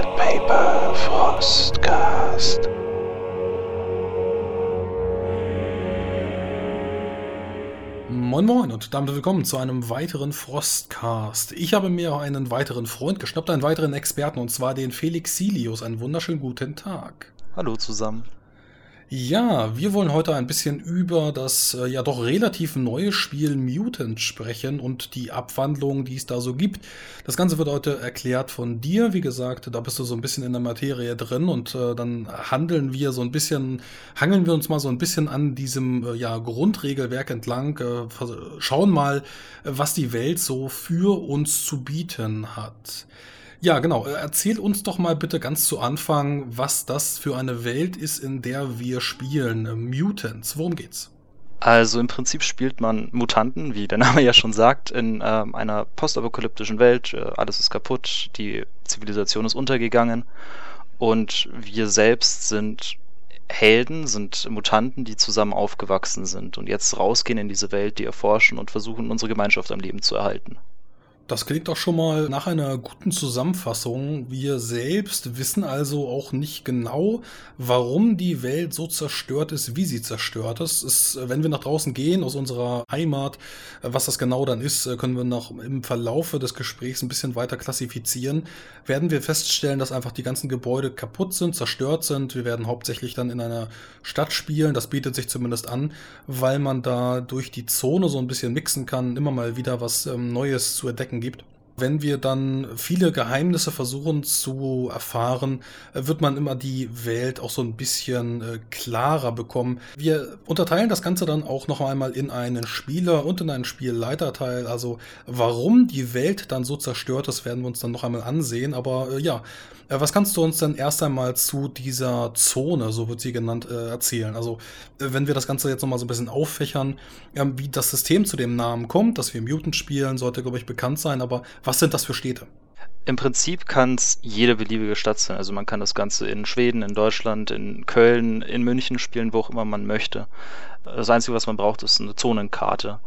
and Paper Frostcast. Moin Moin und damit willkommen zu einem weiteren Frostcast. Ich habe mir einen weiteren Freund geschnappt, einen weiteren Experten, und zwar den Felix Silius. Einen wunderschönen guten Tag. Hallo zusammen. Ja, wir wollen heute ein bisschen über das äh, ja doch relativ neue Spiel Mutant sprechen und die Abwandlungen, die es da so gibt. Das Ganze wird heute erklärt von dir. Wie gesagt, da bist du so ein bisschen in der Materie drin und äh, dann handeln wir so ein bisschen, hangeln wir uns mal so ein bisschen an diesem äh, ja, Grundregelwerk entlang, äh, schauen mal, was die Welt so für uns zu bieten hat. Ja, genau. Äh, erzähl uns doch mal bitte ganz zu Anfang, was das für eine Welt ist, in der wir spielen. Äh, Mutants. Worum geht's? Also im Prinzip spielt man Mutanten, wie der Name ja schon sagt, in ähm, einer postapokalyptischen Welt. Äh, alles ist kaputt, die Zivilisation ist untergegangen und wir selbst sind Helden, sind Mutanten, die zusammen aufgewachsen sind und jetzt rausgehen in diese Welt, die erforschen und versuchen, unsere Gemeinschaft am Leben zu erhalten. Das klingt doch schon mal nach einer guten Zusammenfassung. Wir selbst wissen also auch nicht genau, warum die Welt so zerstört ist, wie sie zerstört ist. ist wenn wir nach draußen gehen aus unserer Heimat, was das genau dann ist, können wir noch im Verlaufe des Gesprächs ein bisschen weiter klassifizieren. Werden wir feststellen, dass einfach die ganzen Gebäude kaputt sind, zerstört sind. Wir werden hauptsächlich dann in einer Stadt spielen. Das bietet sich zumindest an, weil man da durch die Zone so ein bisschen mixen kann, immer mal wieder was ähm, Neues zu entdecken gibt. Wenn wir dann viele Geheimnisse versuchen zu erfahren, äh, wird man immer die Welt auch so ein bisschen äh, klarer bekommen. Wir unterteilen das Ganze dann auch noch einmal in einen Spieler und in einen Spielleiterteil. Also warum die Welt dann so zerstört ist, werden wir uns dann noch einmal ansehen. Aber äh, ja, was kannst du uns denn erst einmal zu dieser Zone, so wird sie genannt, äh, erzählen? Also äh, wenn wir das Ganze jetzt noch mal so ein bisschen auffächern, ähm, wie das System zu dem Namen kommt, dass wir Mutant spielen, sollte glaube ich bekannt sein. Aber was sind das für Städte? Im Prinzip kann es jede beliebige Stadt sein. Also man kann das Ganze in Schweden, in Deutschland, in Köln, in München spielen, wo auch immer man möchte. Das Einzige, was man braucht, ist eine Zonenkarte.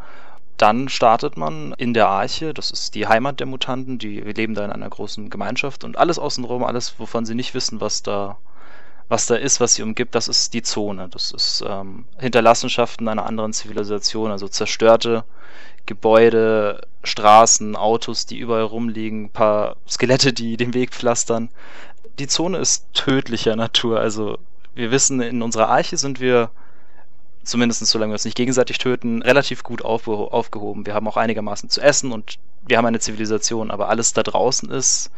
Dann startet man in der Arche, das ist die Heimat der Mutanten, die wir leben da in einer großen Gemeinschaft und alles außenrum, alles, wovon sie nicht wissen, was da was da ist, was sie umgibt, das ist die Zone. Das ist ähm, Hinterlassenschaften einer anderen Zivilisation, also zerstörte Gebäude, Straßen, Autos, die überall rumliegen, paar Skelette, die den Weg pflastern. Die Zone ist tödlicher Natur. Also wir wissen, in unserer Arche sind wir, zumindest solange wir uns nicht gegenseitig töten, relativ gut aufgeho aufgehoben. Wir haben auch einigermaßen zu essen und wir haben eine Zivilisation, aber alles da draußen ist,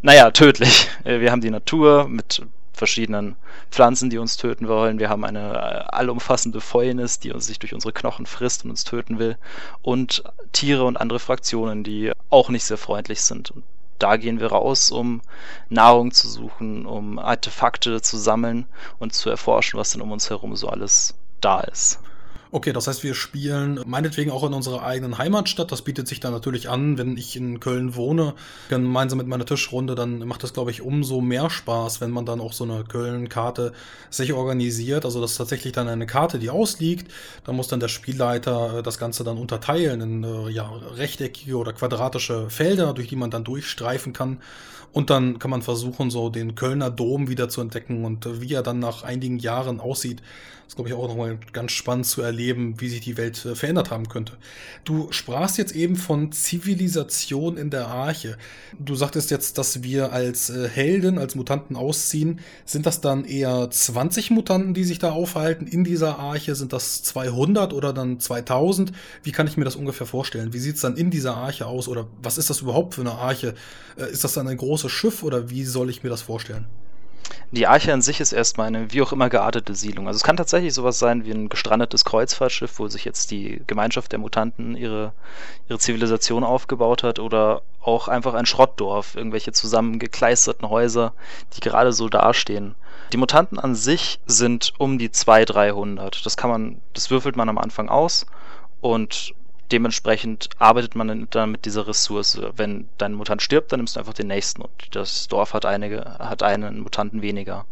naja, tödlich. Wir haben die Natur mit verschiedenen Pflanzen, die uns töten wollen. Wir haben eine äh, allumfassende Fäulnis, die uns sich durch unsere Knochen frisst und uns töten will. Und Tiere und andere Fraktionen, die auch nicht sehr freundlich sind. Und da gehen wir raus, um Nahrung zu suchen, um Artefakte zu sammeln und zu erforschen, was denn um uns herum so alles da ist. Okay, das heißt, wir spielen meinetwegen auch in unserer eigenen Heimatstadt. Das bietet sich dann natürlich an, wenn ich in Köln wohne, gemeinsam mit meiner Tischrunde, dann macht das, glaube ich, umso mehr Spaß, wenn man dann auch so eine Köln-Karte sich organisiert. Also das ist tatsächlich dann eine Karte, die ausliegt. Da muss dann der Spielleiter äh, das Ganze dann unterteilen in äh, ja, rechteckige oder quadratische Felder, durch die man dann durchstreifen kann. Und dann kann man versuchen, so den Kölner Dom wieder zu entdecken und äh, wie er dann nach einigen Jahren aussieht. Ist, glaube ich, auch nochmal ganz spannend zu erleben, wie sich die Welt äh, verändert haben könnte. Du sprachst jetzt eben von Zivilisation in der Arche. Du sagtest jetzt, dass wir als äh, Helden, als Mutanten ausziehen. Sind das dann eher 20 Mutanten, die sich da aufhalten in dieser Arche? Sind das 200 oder dann 2000? Wie kann ich mir das ungefähr vorstellen? Wie sieht es dann in dieser Arche aus? Oder was ist das überhaupt für eine Arche? Ist das dann ein großes Schiff oder wie soll ich mir das vorstellen? Die Arche an sich ist erstmal eine wie auch immer geartete Siedlung. Also es kann tatsächlich sowas sein wie ein gestrandetes Kreuzfahrtschiff, wo sich jetzt die Gemeinschaft der Mutanten ihre, ihre Zivilisation aufgebaut hat oder auch einfach ein Schrottdorf, irgendwelche zusammengekleisterten Häuser, die gerade so dastehen. Die Mutanten an sich sind um die 200, 300. Das kann man, das würfelt man am Anfang aus und dementsprechend arbeitet man dann mit dieser Ressource. Wenn dein Mutant stirbt, dann nimmst du einfach den nächsten und das Dorf hat einige, hat einen Mutanten weniger.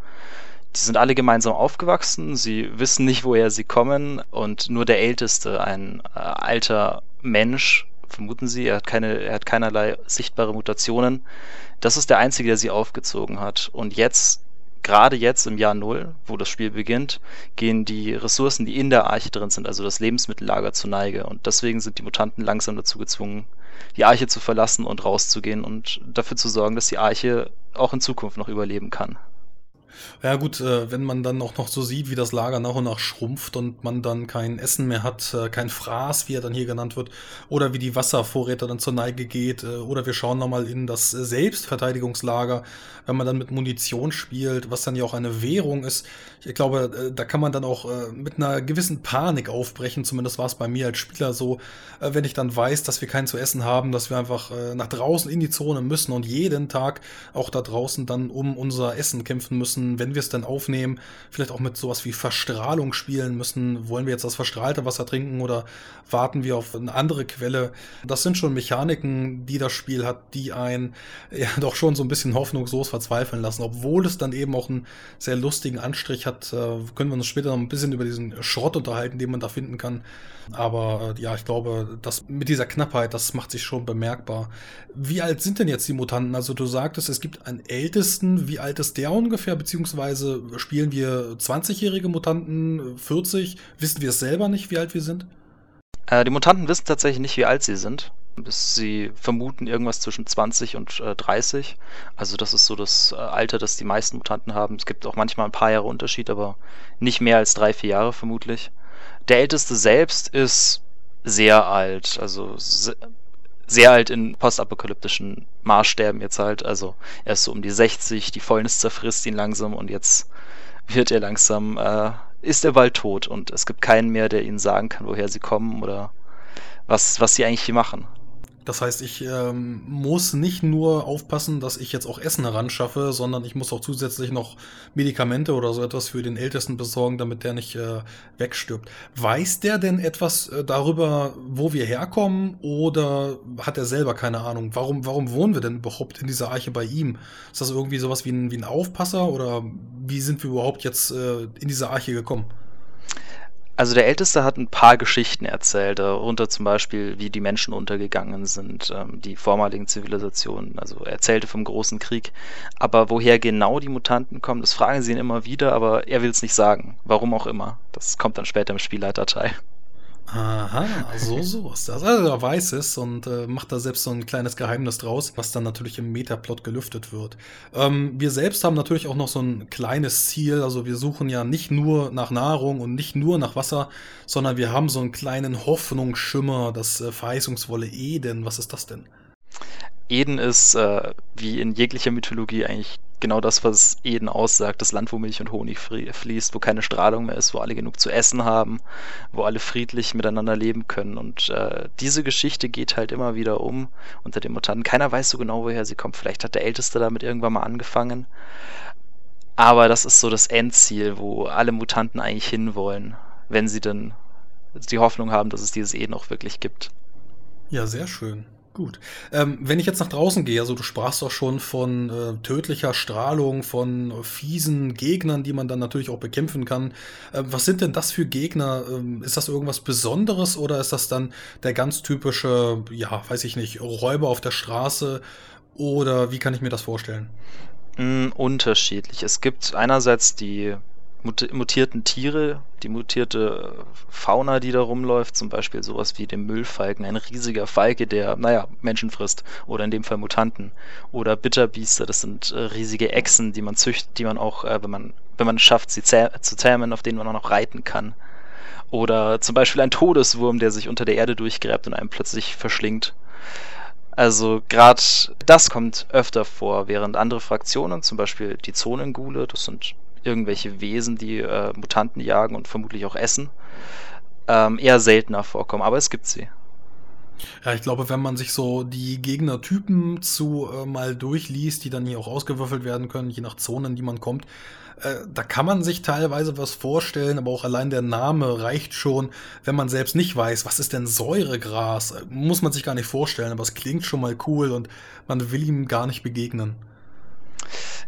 Die sind alle gemeinsam aufgewachsen, sie wissen nicht, woher sie kommen und nur der Älteste, ein äh, alter Mensch, vermuten sie. Er hat, keine, er hat keinerlei sichtbare Mutationen. Das ist der einzige, der sie aufgezogen hat. Und jetzt, gerade jetzt im Jahr Null, wo das Spiel beginnt, gehen die Ressourcen, die in der Arche drin sind, also das Lebensmittellager, zur Neige. Und deswegen sind die Mutanten langsam dazu gezwungen, die Arche zu verlassen und rauszugehen und dafür zu sorgen, dass die Arche auch in Zukunft noch überleben kann. Ja gut, äh, wenn man dann auch noch so sieht, wie das Lager nach und nach schrumpft und man dann kein Essen mehr hat, äh, kein Fraß, wie er dann hier genannt wird, oder wie die Wasservorräte dann zur Neige geht, äh, oder wir schauen nochmal in das Selbstverteidigungslager, wenn man dann mit Munition spielt, was dann ja auch eine Währung ist. Ich glaube, da kann man dann auch mit einer gewissen Panik aufbrechen, zumindest war es bei mir als Spieler so, wenn ich dann weiß, dass wir keinen zu essen haben, dass wir einfach nach draußen in die Zone müssen und jeden Tag auch da draußen dann um unser Essen kämpfen müssen, wenn wir es dann aufnehmen, vielleicht auch mit sowas wie Verstrahlung spielen müssen. Wollen wir jetzt das verstrahlte Wasser trinken oder warten wir auf eine andere Quelle? Das sind schon Mechaniken, die das Spiel hat, die einen ja doch schon so ein bisschen hoffnungslos verzweifeln lassen. Obwohl es dann eben auch einen sehr lustigen Anstrich hat, äh, können wir uns später noch ein bisschen über diesen Schrott unterhalten, den man da finden kann. Aber äh, ja, ich glaube, das mit dieser Knappheit, das macht sich schon bemerkbar. Wie alt sind denn jetzt die Mutanten? Also du sagtest, es gibt einen Ältesten. Wie alt ist der ungefähr? Beziehungsweise spielen wir 20-jährige Mutanten, 40? Wissen wir es selber nicht, wie alt wir sind? Äh, die Mutanten wissen tatsächlich nicht, wie alt sie sind. Sie vermuten irgendwas zwischen 20 und äh, 30. Also das ist so das äh, Alter, das die meisten Mutanten haben. Es gibt auch manchmal ein paar Jahre Unterschied, aber nicht mehr als drei, vier Jahre vermutlich. Der Älteste selbst ist sehr alt, also sehr alt in postapokalyptischen Maßstäben jetzt halt. Also er ist so um die 60, die Fäulnis zerfrisst ihn langsam und jetzt wird er langsam, äh, ist er bald tot und es gibt keinen mehr, der ihnen sagen kann, woher sie kommen oder was, was sie eigentlich hier machen. Das heißt, ich ähm, muss nicht nur aufpassen, dass ich jetzt auch Essen heranschaffe, sondern ich muss auch zusätzlich noch Medikamente oder so etwas für den Ältesten besorgen, damit der nicht äh, wegstirbt. Weiß der denn etwas äh, darüber, wo wir herkommen oder hat er selber keine Ahnung? Warum, warum wohnen wir denn überhaupt in dieser Arche bei ihm? Ist das irgendwie sowas wie ein, wie ein Aufpasser oder wie sind wir überhaupt jetzt äh, in diese Arche gekommen? Also der Älteste hat ein paar Geschichten erzählt, darunter zum Beispiel, wie die Menschen untergegangen sind, ähm, die vormaligen Zivilisationen. Also er erzählte vom großen Krieg. Aber woher genau die Mutanten kommen, das fragen sie ihn immer wieder, aber er will es nicht sagen. Warum auch immer. Das kommt dann später im Spielleiterteil. Aha, so, so ist das. Also er weiß es und äh, macht da selbst so ein kleines Geheimnis draus, was dann natürlich im Metaplot gelüftet wird. Ähm, wir selbst haben natürlich auch noch so ein kleines Ziel. Also wir suchen ja nicht nur nach Nahrung und nicht nur nach Wasser, sondern wir haben so einen kleinen Hoffnungsschimmer, das äh, verheißungsvolle Eden. Was ist das denn? Eden ist, äh, wie in jeglicher Mythologie, eigentlich genau das, was Eden aussagt. Das Land, wo Milch und Honig fließt, wo keine Strahlung mehr ist, wo alle genug zu essen haben, wo alle friedlich miteinander leben können. Und äh, diese Geschichte geht halt immer wieder um unter den Mutanten. Keiner weiß so genau, woher sie kommt. Vielleicht hat der Älteste damit irgendwann mal angefangen. Aber das ist so das Endziel, wo alle Mutanten eigentlich hinwollen, wenn sie dann die Hoffnung haben, dass es dieses Eden auch wirklich gibt. Ja, sehr schön. Gut. Ähm, wenn ich jetzt nach draußen gehe, also du sprachst doch schon von äh, tödlicher Strahlung, von fiesen Gegnern, die man dann natürlich auch bekämpfen kann. Äh, was sind denn das für Gegner? Ähm, ist das irgendwas Besonderes oder ist das dann der ganz typische, ja, weiß ich nicht, Räuber auf der Straße? Oder wie kann ich mir das vorstellen? Mm, unterschiedlich. Es gibt einerseits die mutierten Tiere, die mutierte Fauna, die da rumläuft, zum Beispiel sowas wie den Müllfalken, ein riesiger Falke, der, naja, Menschen frisst, oder in dem Fall Mutanten, oder Bitterbiester, das sind äh, riesige Echsen, die man züchtet, die man auch, äh, wenn man, wenn man es schafft, sie zäh zu zähmen, auf denen man auch noch reiten kann. Oder zum Beispiel ein Todeswurm, der sich unter der Erde durchgräbt und einem plötzlich verschlingt. Also gerade das kommt öfter vor, während andere Fraktionen, zum Beispiel die Zonengule, das sind irgendwelche Wesen, die äh, Mutanten jagen und vermutlich auch essen, ähm, eher seltener vorkommen, aber es gibt sie. Ja, ich glaube, wenn man sich so die Gegnertypen zu äh, mal durchliest, die dann hier auch ausgewürfelt werden können, je nach Zonen, die man kommt, äh, da kann man sich teilweise was vorstellen, aber auch allein der Name reicht schon, wenn man selbst nicht weiß, was ist denn Säuregras, äh, muss man sich gar nicht vorstellen, aber es klingt schon mal cool und man will ihm gar nicht begegnen.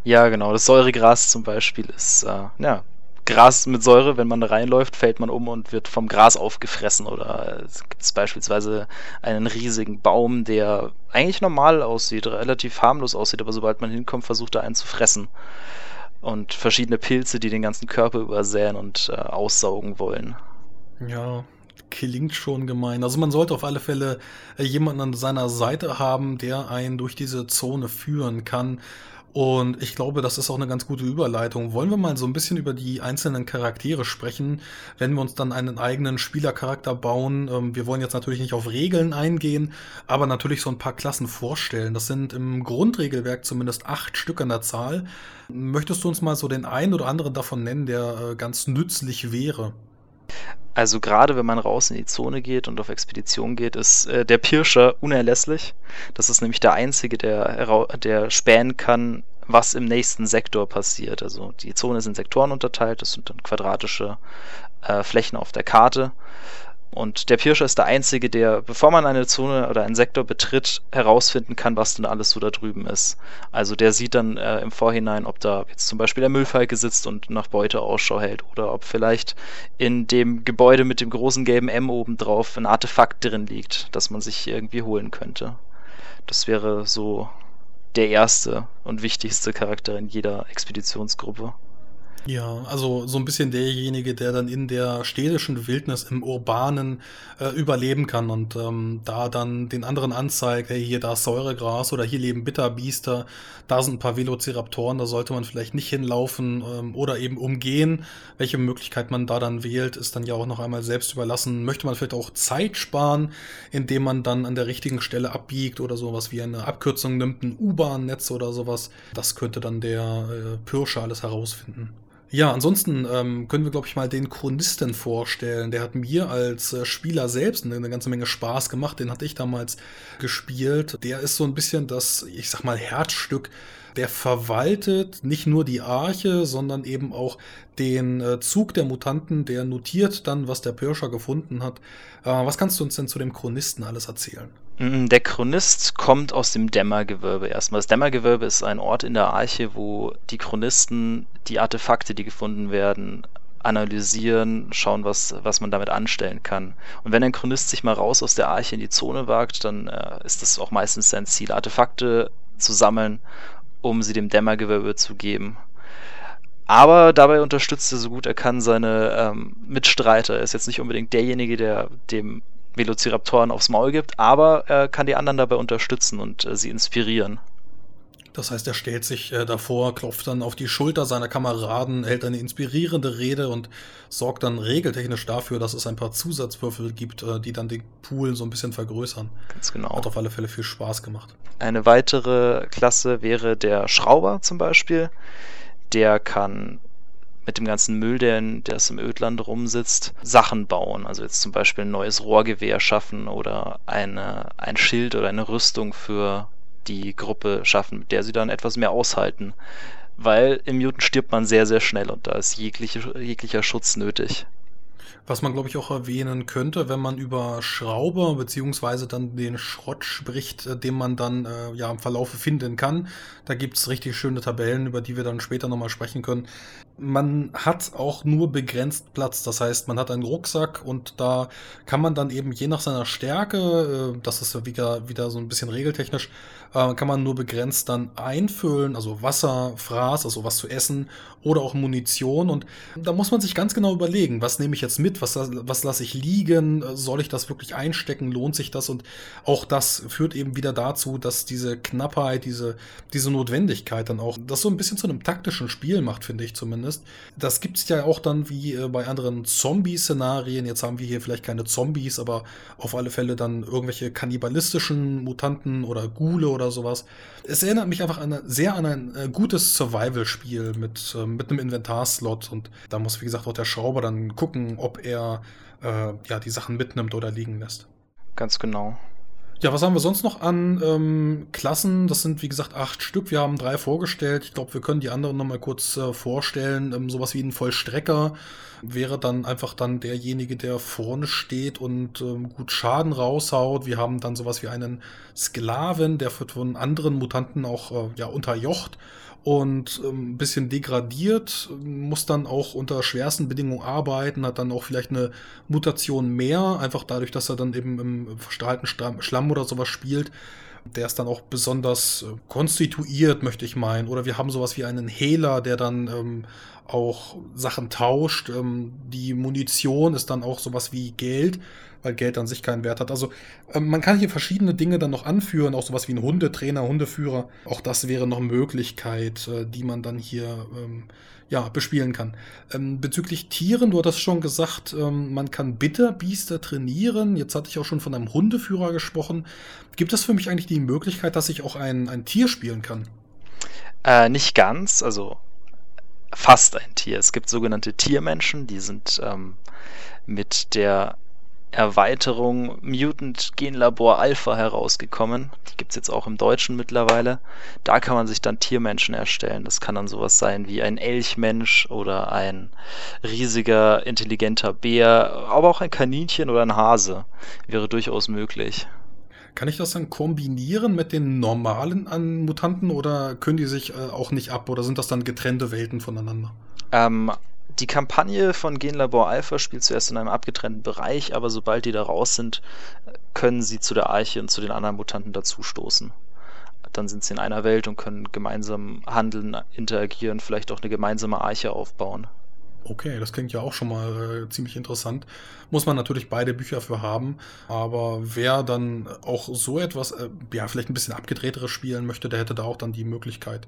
Ja, genau. Das Säuregras zum Beispiel ist, äh, ja, Gras mit Säure, wenn man da reinläuft, fällt man um und wird vom Gras aufgefressen. Oder es gibt beispielsweise einen riesigen Baum, der eigentlich normal aussieht, relativ harmlos aussieht, aber sobald man hinkommt, versucht er einen zu fressen. Und verschiedene Pilze, die den ganzen Körper übersäen und äh, aussaugen wollen. Ja, klingt schon gemein. Also man sollte auf alle Fälle äh, jemanden an seiner Seite haben, der einen durch diese Zone führen kann. Und ich glaube, das ist auch eine ganz gute Überleitung. Wollen wir mal so ein bisschen über die einzelnen Charaktere sprechen, wenn wir uns dann einen eigenen Spielercharakter bauen? Ähm, wir wollen jetzt natürlich nicht auf Regeln eingehen, aber natürlich so ein paar Klassen vorstellen. Das sind im Grundregelwerk zumindest acht Stück an der Zahl. Möchtest du uns mal so den einen oder anderen davon nennen, der äh, ganz nützlich wäre? Also gerade wenn man raus in die Zone geht und auf Expedition geht, ist äh, der Pirscher unerlässlich. Das ist nämlich der Einzige, der, der spähen kann, was im nächsten Sektor passiert. Also die Zone in Sektoren unterteilt, das sind dann quadratische äh, Flächen auf der Karte. Und der Pirscher ist der Einzige, der, bevor man eine Zone oder einen Sektor betritt, herausfinden kann, was denn alles so da drüben ist. Also der sieht dann äh, im Vorhinein, ob da jetzt zum Beispiel der Müllfalke sitzt und nach Beute Ausschau hält oder ob vielleicht in dem Gebäude mit dem großen gelben M oben drauf ein Artefakt drin liegt, das man sich irgendwie holen könnte. Das wäre so der erste und wichtigste Charakter in jeder Expeditionsgruppe. Ja, also so ein bisschen derjenige, der dann in der städtischen Wildnis im Urbanen äh, überleben kann und ähm, da dann den anderen anzeigt, hey, hier da ist Säuregras oder hier leben Bitterbiester, da sind ein paar Velociraptoren, da sollte man vielleicht nicht hinlaufen ähm, oder eben umgehen. Welche Möglichkeit man da dann wählt, ist dann ja auch noch einmal selbst überlassen. Möchte man vielleicht auch Zeit sparen, indem man dann an der richtigen Stelle abbiegt oder sowas wie eine Abkürzung nimmt, ein U-Bahn-Netz oder sowas. Das könnte dann der äh, Pirscher alles herausfinden. Ja, ansonsten ähm, können wir, glaube ich, mal den Chronisten vorstellen. Der hat mir als äh, Spieler selbst eine, eine, ganze Menge Spaß gemacht. Den hatte ich damals gespielt. Der ist so ein bisschen das, ich sag mal, Herzstück. Der verwaltet nicht nur die Arche, sondern eben auch den äh, Zug der Mutanten. Der notiert dann, was der Pirscher gefunden hat. Äh, was kannst du uns denn zu dem Chronisten alles erzählen? Der Chronist kommt aus dem Dämmergewölbe erstmal. Das Dämmergewölbe ist ein Ort in der Arche, wo die Chronisten die Artefakte, die gefunden werden, analysieren, schauen, was, was man damit anstellen kann. Und wenn ein Chronist sich mal raus aus der Arche in die Zone wagt, dann äh, ist das auch meistens sein Ziel, Artefakte zu sammeln, um sie dem Dämmergewölbe zu geben. Aber dabei unterstützt er so gut er kann seine ähm, Mitstreiter. Er ist jetzt nicht unbedingt derjenige, der dem Velociraptoren aufs Maul gibt, aber er kann die anderen dabei unterstützen und äh, sie inspirieren. Das heißt, er stellt sich äh, davor, klopft dann auf die Schulter seiner Kameraden, hält eine inspirierende Rede und sorgt dann regeltechnisch dafür, dass es ein paar Zusatzwürfel gibt, äh, die dann den Pool so ein bisschen vergrößern. Ganz genau. Hat auf alle Fälle viel Spaß gemacht. Eine weitere Klasse wäre der Schrauber zum Beispiel. Der kann mit dem ganzen Müll, der, der im Ödland rumsitzt, Sachen bauen. Also jetzt zum Beispiel ein neues Rohrgewehr schaffen oder eine, ein Schild oder eine Rüstung für die Gruppe schaffen, mit der sie dann etwas mehr aushalten. Weil im Mutant stirbt man sehr, sehr schnell und da ist jegliche, jeglicher Schutz nötig. Was man, glaube ich, auch erwähnen könnte, wenn man über Schrauber beziehungsweise dann den Schrott spricht, äh, den man dann äh, ja im Verlaufe finden kann. Da gibt es richtig schöne Tabellen, über die wir dann später nochmal sprechen können. Man hat auch nur begrenzt Platz. Das heißt, man hat einen Rucksack und da kann man dann eben je nach seiner Stärke, äh, das ist wieder, wieder so ein bisschen regeltechnisch, äh, kann man nur begrenzt dann einfüllen, also Wasser, Fraß, also was zu essen oder auch Munition. Und da muss man sich ganz genau überlegen, was nehme ich jetzt mit, was, was lasse ich liegen, soll ich das wirklich einstecken, lohnt sich das? Und auch das führt eben wieder dazu, dass diese Knappheit, diese, diese Notwendigkeit dann auch das so ein bisschen zu einem taktischen Spiel macht, finde ich zumindest. Das gibt es ja auch dann wie äh, bei anderen Zombie-Szenarien. Jetzt haben wir hier vielleicht keine Zombies, aber auf alle Fälle dann irgendwelche kannibalistischen Mutanten oder Ghule oder sowas. Es erinnert mich einfach an, sehr an ein äh, gutes Survival-Spiel mit, äh, mit einem Inventarslot und da muss, wie gesagt, auch der Schrauber dann gucken, ob er äh, ja, die Sachen mitnimmt oder liegen lässt. Ganz genau. Ja, was haben wir sonst noch an ähm, Klassen? Das sind, wie gesagt, acht Stück. Wir haben drei vorgestellt. Ich glaube, wir können die anderen nochmal kurz äh, vorstellen. Ähm, sowas wie ein Vollstrecker wäre dann einfach dann derjenige, der vorne steht und ähm, gut Schaden raushaut. Wir haben dann sowas wie einen Sklaven, der wird von anderen Mutanten auch äh, ja, unterjocht und ähm, ein bisschen degradiert, muss dann auch unter schwersten Bedingungen arbeiten, hat dann auch vielleicht eine Mutation mehr, einfach dadurch, dass er dann eben im verstrahlten Schlamm oder sowas spielt. Der ist dann auch besonders äh, konstituiert, möchte ich meinen. Oder wir haben sowas wie einen Hehler, der dann ähm, auch Sachen tauscht. Ähm, die Munition ist dann auch sowas wie Geld weil Geld an sich keinen Wert hat. Also ähm, man kann hier verschiedene Dinge dann noch anführen, auch sowas wie ein Hundetrainer, Hundeführer. Auch das wäre noch eine Möglichkeit, äh, die man dann hier ähm, ja, bespielen kann. Ähm, bezüglich Tieren, du hattest schon gesagt, ähm, man kann Bitterbiester trainieren. Jetzt hatte ich auch schon von einem Hundeführer gesprochen. Gibt es für mich eigentlich die Möglichkeit, dass ich auch ein, ein Tier spielen kann? Äh, nicht ganz, also fast ein Tier. Es gibt sogenannte Tiermenschen, die sind ähm, mit der Erweiterung Mutant Genlabor Alpha herausgekommen. Die gibt es jetzt auch im Deutschen mittlerweile. Da kann man sich dann Tiermenschen erstellen. Das kann dann sowas sein wie ein Elchmensch oder ein riesiger, intelligenter Bär, aber auch ein Kaninchen oder ein Hase wäre durchaus möglich. Kann ich das dann kombinieren mit den normalen an Mutanten oder können die sich äh, auch nicht ab oder sind das dann getrennte Welten voneinander? Ähm, die Kampagne von Genlabor Alpha spielt zuerst in einem abgetrennten Bereich, aber sobald die da raus sind, können sie zu der Arche und zu den anderen Mutanten dazustoßen. Dann sind sie in einer Welt und können gemeinsam handeln, interagieren, vielleicht auch eine gemeinsame Arche aufbauen. Okay, das klingt ja auch schon mal äh, ziemlich interessant. Muss man natürlich beide Bücher für haben, aber wer dann auch so etwas, äh, ja, vielleicht ein bisschen abgedrehteres spielen möchte, der hätte da auch dann die Möglichkeit.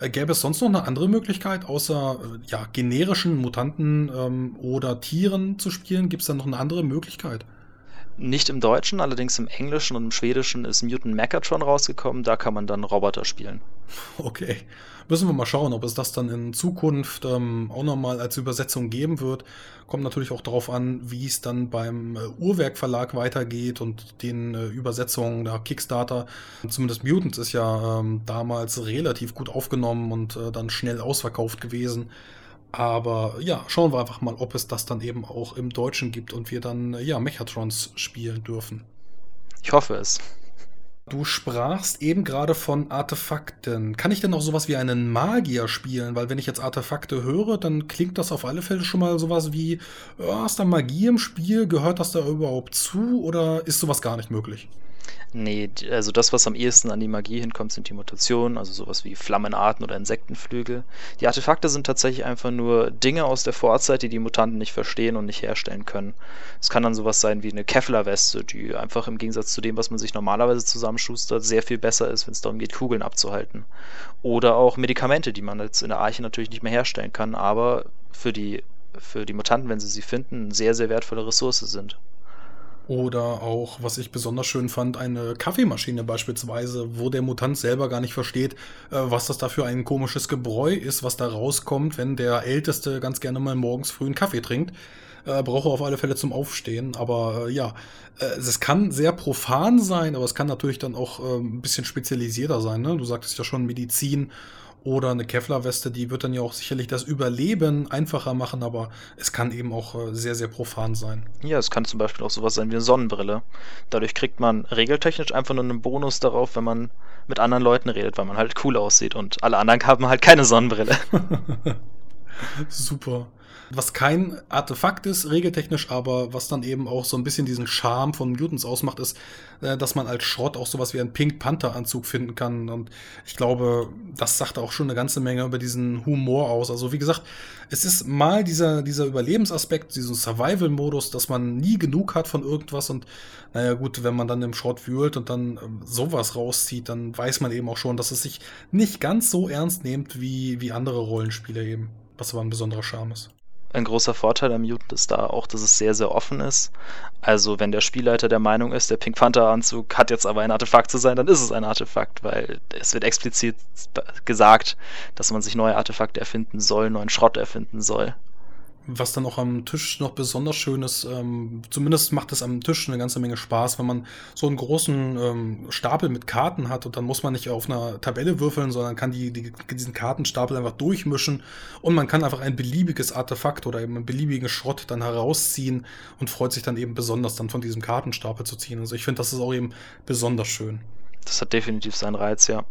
Äh, gäbe es sonst noch eine andere Möglichkeit, außer äh, ja, generischen Mutanten ähm, oder Tieren zu spielen? Gibt es da noch eine andere Möglichkeit? Nicht im Deutschen, allerdings im Englischen und im Schwedischen ist Mutant Megatron rausgekommen. Da kann man dann Roboter spielen. Okay. Müssen wir mal schauen, ob es das dann in Zukunft ähm, auch nochmal als Übersetzung geben wird. Kommt natürlich auch darauf an, wie es dann beim äh, Uhrwerk Verlag weitergeht und den äh, Übersetzungen der Kickstarter. Zumindest Mutants ist ja ähm, damals relativ gut aufgenommen und äh, dann schnell ausverkauft gewesen. Aber ja, schauen wir einfach mal, ob es das dann eben auch im Deutschen gibt und wir dann äh, ja Mechatrons spielen dürfen. Ich hoffe es. Du sprachst eben gerade von Artefakten. Kann ich denn auch sowas wie einen Magier spielen? Weil wenn ich jetzt Artefakte höre, dann klingt das auf alle Fälle schon mal sowas wie, oh, ist da Magie im Spiel? Gehört das da überhaupt zu? Oder ist sowas gar nicht möglich? Nee, also das, was am ehesten an die Magie hinkommt, sind die Mutationen, also sowas wie Flammenarten oder Insektenflügel. Die Artefakte sind tatsächlich einfach nur Dinge aus der Vorzeit, die die Mutanten nicht verstehen und nicht herstellen können. Es kann dann sowas sein wie eine Kevlar-Weste, die einfach im Gegensatz zu dem, was man sich normalerweise zusammenschustert, sehr viel besser ist, wenn es darum geht, Kugeln abzuhalten. Oder auch Medikamente, die man jetzt in der Arche natürlich nicht mehr herstellen kann, aber für die, für die Mutanten, wenn sie sie finden, eine sehr, sehr wertvolle Ressource sind. Oder auch, was ich besonders schön fand, eine Kaffeemaschine beispielsweise, wo der Mutant selber gar nicht versteht, äh, was das da für ein komisches Gebräu ist, was da rauskommt, wenn der Älteste ganz gerne mal morgens früh einen Kaffee trinkt. Äh, braucht er auf alle Fälle zum Aufstehen. Aber äh, ja, äh, es kann sehr profan sein, aber es kann natürlich dann auch äh, ein bisschen spezialisierter sein. Ne? Du sagtest ja schon Medizin oder eine Kevlar-Weste, die wird dann ja auch sicherlich das Überleben einfacher machen, aber es kann eben auch äh, sehr, sehr profan sein. Ja, es kann zum Beispiel auch sowas sein wie eine Sonnenbrille. Dadurch kriegt man regeltechnisch einfach nur einen Bonus darauf, wenn man mit anderen Leuten redet, weil man halt cool aussieht und alle anderen haben halt keine Sonnenbrille. Super. Was kein Artefakt ist, regeltechnisch, aber was dann eben auch so ein bisschen diesen Charme von Mutants ausmacht, ist, äh, dass man als Schrott auch sowas wie einen Pink Panther-Anzug finden kann. Und ich glaube, das sagt auch schon eine ganze Menge über diesen Humor aus. Also, wie gesagt, es ist mal dieser, dieser Überlebensaspekt, dieser Survival-Modus, dass man nie genug hat von irgendwas. Und naja, gut, wenn man dann im Schrott wühlt und dann ähm, sowas rauszieht, dann weiß man eben auch schon, dass es sich nicht ganz so ernst nimmt wie, wie andere Rollenspiele eben. Was aber ein besonderer Charme ist. Ein großer Vorteil am Mutant ist da auch, dass es sehr, sehr offen ist. Also wenn der Spielleiter der Meinung ist, der Pink Panther Anzug hat jetzt aber ein Artefakt zu sein, dann ist es ein Artefakt, weil es wird explizit gesagt, dass man sich neue Artefakte erfinden soll, neuen Schrott erfinden soll. Was dann auch am Tisch noch besonders schön ist, ähm, zumindest macht es am Tisch eine ganze Menge Spaß, wenn man so einen großen ähm, Stapel mit Karten hat und dann muss man nicht auf einer Tabelle würfeln, sondern kann die, die, diesen Kartenstapel einfach durchmischen und man kann einfach ein beliebiges Artefakt oder eben einen beliebigen Schrott dann herausziehen und freut sich dann eben besonders dann von diesem Kartenstapel zu ziehen. Also ich finde, das ist auch eben besonders schön. Das hat definitiv seinen Reiz, ja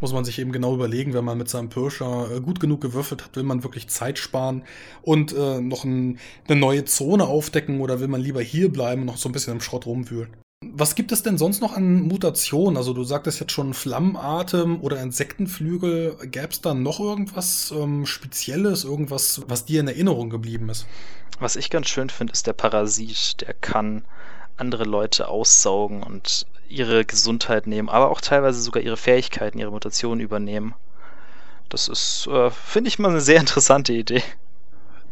muss man sich eben genau überlegen, wenn man mit seinem Pirscher äh, gut genug gewürfelt hat, will man wirklich Zeit sparen und äh, noch ein, eine neue Zone aufdecken oder will man lieber hier bleiben und noch so ein bisschen im Schrott rumwühlen. Was gibt es denn sonst noch an Mutationen? Also du sagtest jetzt schon Flammenatem oder Insektenflügel. Gäbe es da noch irgendwas ähm, Spezielles, irgendwas, was dir in Erinnerung geblieben ist? Was ich ganz schön finde, ist der Parasit. Der kann andere Leute aussaugen und ihre Gesundheit nehmen, aber auch teilweise sogar ihre Fähigkeiten, ihre Mutationen übernehmen. Das ist, äh, finde ich mal eine sehr interessante Idee.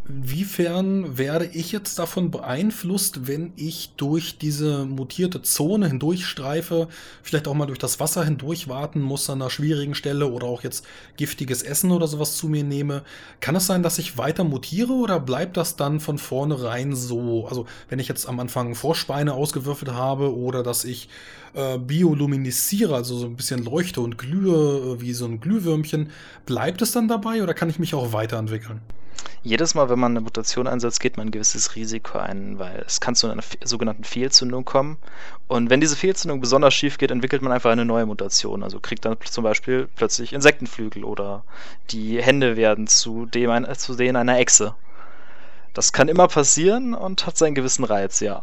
Inwiefern werde ich jetzt davon beeinflusst, wenn ich durch diese mutierte Zone hindurchstreife, vielleicht auch mal durch das Wasser hindurch warten muss an einer schwierigen Stelle oder auch jetzt giftiges Essen oder sowas zu mir nehme? Kann es sein, dass ich weiter mutiere oder bleibt das dann von vornherein so? Also wenn ich jetzt am Anfang Froschbeine ausgewürfelt habe oder dass ich äh, bioluminisiere, also so ein bisschen leuchte und glühe äh, wie so ein Glühwürmchen, bleibt es dann dabei oder kann ich mich auch weiterentwickeln? Jedes Mal, wenn man eine Mutation einsetzt, geht man ein gewisses Risiko ein, weil es kann zu einer sogenannten Fehlzündung kommen. Und wenn diese Fehlzündung besonders schief geht, entwickelt man einfach eine neue Mutation. Also kriegt dann zum Beispiel plötzlich Insektenflügel oder die Hände werden zu, dem, zu denen einer Echse. Das kann immer passieren und hat seinen gewissen Reiz, ja.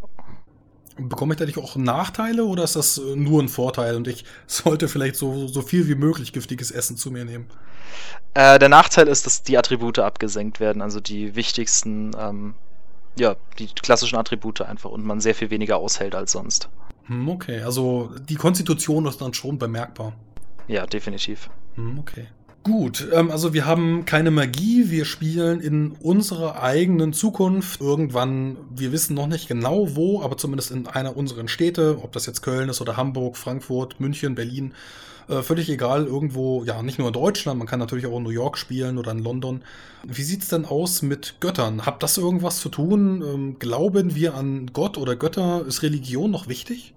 Bekomme ich dadurch auch Nachteile oder ist das äh, nur ein Vorteil und ich sollte vielleicht so, so viel wie möglich giftiges Essen zu mir nehmen? Äh, der Nachteil ist, dass die Attribute abgesenkt werden, also die wichtigsten, ähm, ja, die klassischen Attribute einfach und man sehr viel weniger aushält als sonst. Hm, okay, also die Konstitution ist dann schon bemerkbar. Ja, definitiv. Hm, okay. Gut, ähm, also wir haben keine Magie, wir spielen in unserer eigenen Zukunft. Irgendwann, wir wissen noch nicht genau wo, aber zumindest in einer unserer Städte, ob das jetzt Köln ist oder Hamburg, Frankfurt, München, Berlin, äh, völlig egal, irgendwo, ja, nicht nur in Deutschland, man kann natürlich auch in New York spielen oder in London. Wie sieht es denn aus mit Göttern? Hat das irgendwas zu tun? Ähm, glauben wir an Gott oder Götter? Ist Religion noch wichtig?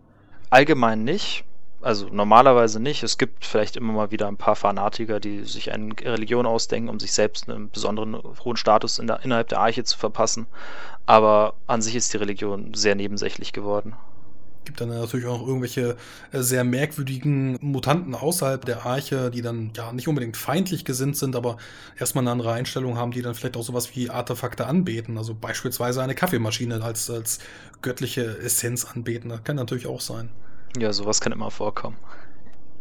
Allgemein nicht. Also normalerweise nicht. Es gibt vielleicht immer mal wieder ein paar Fanatiker, die sich eine Religion ausdenken, um sich selbst einen besonderen hohen Status in der, innerhalb der Arche zu verpassen. Aber an sich ist die Religion sehr nebensächlich geworden gibt dann natürlich auch noch irgendwelche äh, sehr merkwürdigen Mutanten außerhalb der Arche, die dann ja nicht unbedingt feindlich gesinnt sind, aber erstmal eine andere Einstellung haben, die dann vielleicht auch sowas wie Artefakte anbeten. Also beispielsweise eine Kaffeemaschine als, als göttliche Essenz anbeten. Das kann natürlich auch sein. Ja, sowas kann immer vorkommen.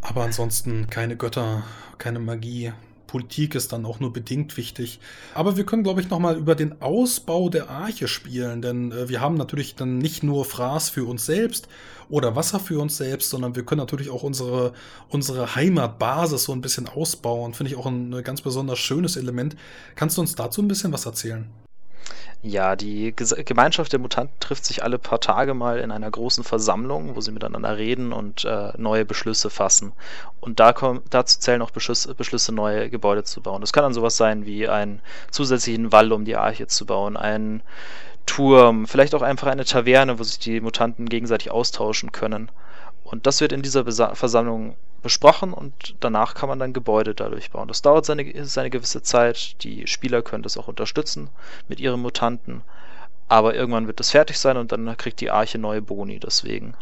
Aber ansonsten keine Götter, keine Magie. Politik ist dann auch nur bedingt wichtig. Aber wir können, glaube ich, nochmal über den Ausbau der Arche spielen, denn äh, wir haben natürlich dann nicht nur Fraß für uns selbst oder Wasser für uns selbst, sondern wir können natürlich auch unsere, unsere Heimatbasis so ein bisschen ausbauen. Finde ich auch ein, ein ganz besonders schönes Element. Kannst du uns dazu ein bisschen was erzählen? Ja, die Gemeinschaft der Mutanten trifft sich alle paar Tage mal in einer großen Versammlung, wo sie miteinander reden und äh, neue Beschlüsse fassen. Und da kommen, dazu zählen auch Beschlüsse, Beschlüsse, neue Gebäude zu bauen. Das kann dann sowas sein wie einen zusätzlichen Wall um die Arche zu bauen, einen Turm, vielleicht auch einfach eine Taverne, wo sich die Mutanten gegenseitig austauschen können. Und das wird in dieser Besa Versammlung besprochen und danach kann man dann Gebäude dadurch bauen. Das dauert seine, seine gewisse Zeit. Die Spieler können das auch unterstützen mit ihren Mutanten. Aber irgendwann wird das fertig sein und dann kriegt die Arche neue Boni deswegen.